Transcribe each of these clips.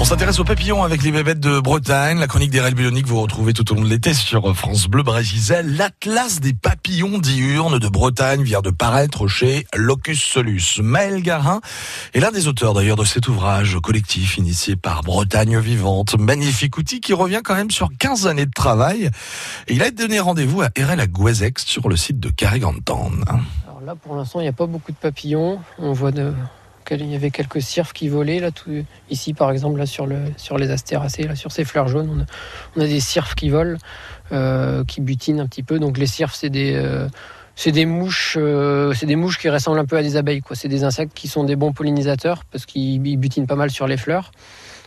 On s'intéresse aux papillons avec les bébêtes de Bretagne. La chronique d'Erel Bélonique vous retrouvez tout au long de l'été sur France Bleu Brésil. L'Atlas des papillons diurnes de Bretagne vient de paraître chez Locus Solus. Maël Garin est l'un des auteurs d'ailleurs de cet ouvrage collectif initié par Bretagne Vivante. Magnifique outil qui revient quand même sur 15 années de travail. Il a donné rendez-vous à Erel à Gouezex sur le site de Carrigantan. Alors là, pour l'instant, il n'y a pas beaucoup de papillons. On voit de, il y avait quelques cirfes qui volaient là ici par exemple là sur le sur les astéracées là sur ces fleurs jaunes on a, des cirfes qui volent euh, qui butinent un petit peu. Donc les cirfes c'est des euh, mouches euh, c'est des mouches qui ressemblent un peu à des abeilles c'est des insectes qui sont des bons pollinisateurs parce qu'ils butinent pas mal sur les fleurs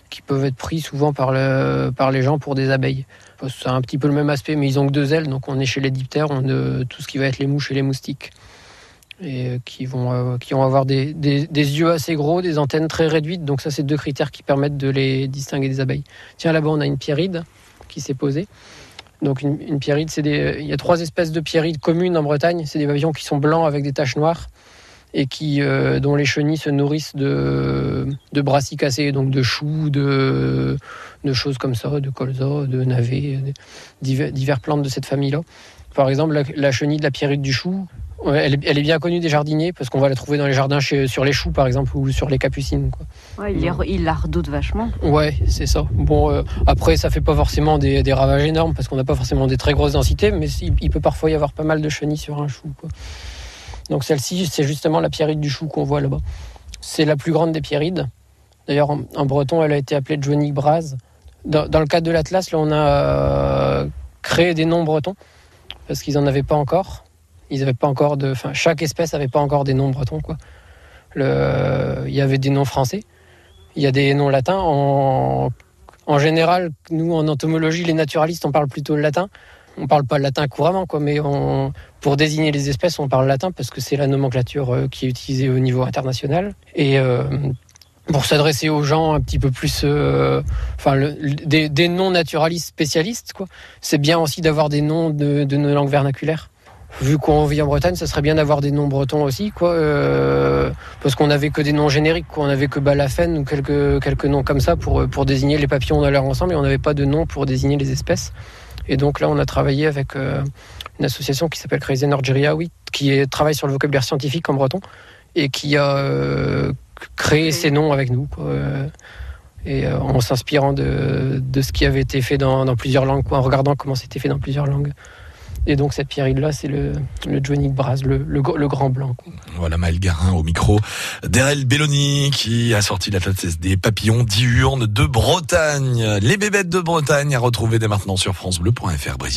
qui peuvent être pris souvent par le par les gens pour des abeilles. C'est un petit peu le même aspect mais ils ont que deux ailes donc on est chez les diptères on a tout ce qui va être les mouches et les moustiques et euh, qui vont, euh, qui vont avoir des, des, yeux assez gros, des antennes très réduites. Donc ça, c'est deux critères qui permettent de les distinguer des abeilles. Tiens, là-bas, on a une pierride qui s'est posée. Donc une, une pierride, c'est des, il y a trois espèces de pierrides communes en Bretagne. C'est des pavillons qui sont blancs avec des taches noires et qui, euh, dont les chenilles se nourrissent de, de brassicacées, donc de choux, de, de choses comme ça, de colza, de navets, divers plantes de cette famille-là. Par exemple, la, la, chenille de la pierride du chou, elle, est, bien connue des jardiniers parce qu'on va la trouver dans les jardins sur les choux par exemple ou sur les capucines. Quoi. il, la redoute vachement. Ouais, c'est ça. Bon, euh, après ça fait pas forcément des, ravages énormes parce qu'on n'a pas forcément des très grosses densités, mais il, peut parfois y avoir pas mal de chenilles sur un chou. Donc celle-ci, c'est justement la pierride du chou qu'on voit là-bas. C'est la plus grande des pierrides. D'ailleurs, en, breton, elle a été appelée Johnny Braz. Dans, le cadre de l'Atlas, là, on a euh, créé des noms bretons parce qu'ils n'en avaient pas encore. Ils avaient pas encore de, chaque espèce n'avait pas encore des noms bretons, quoi. Il y avait des noms français, il y a des noms latins. En, général, nous, en entomologie, les naturalistes, on parle plutôt le latin. On parle pas le latin couramment, quoi, mais pour désigner les espèces, on parle latin parce que c'est la nomenclature euh, qui est utilisée au niveau international. Et euh, pour s'adresser aux gens un petit peu plus, euh, des, des non-naturalistes spécialistes, quoi. C'est bien aussi d'avoir des noms de, de nos langues vernaculaires vu qu'on vit en Bretagne, ça serait bien d'avoir des noms bretons aussi, quoi. Euh, parce qu'on n'avait que des noms génériques, quoi. On n'avait que Balafène ou quelques, quelques noms comme ça pour, pour désigner les papillons dans leur ensemble et on n'avait pas de nom pour désigner les espèces. Et donc là, on a travaillé avec euh, une association qui s'appelle Crazy Norgeria, oui, qui est, travaille sur le vocabulaire scientifique en breton et qui a euh, créé ces noms avec nous, quoi. Et en s'inspirant de, de, ce qui avait été fait dans, dans plusieurs langues, quoi, en regardant comment c'était fait dans plusieurs langues. Et donc cette pierride-là, c'est le, le Johnny Braz, le, le, grand blanc. Voilà Maël Garin au micro d'Erel Belloni qui a sorti la des papillons diurnes de Bretagne. Les bébêtes de Bretagne à retrouver dès maintenant sur francebleu.fr Brésil.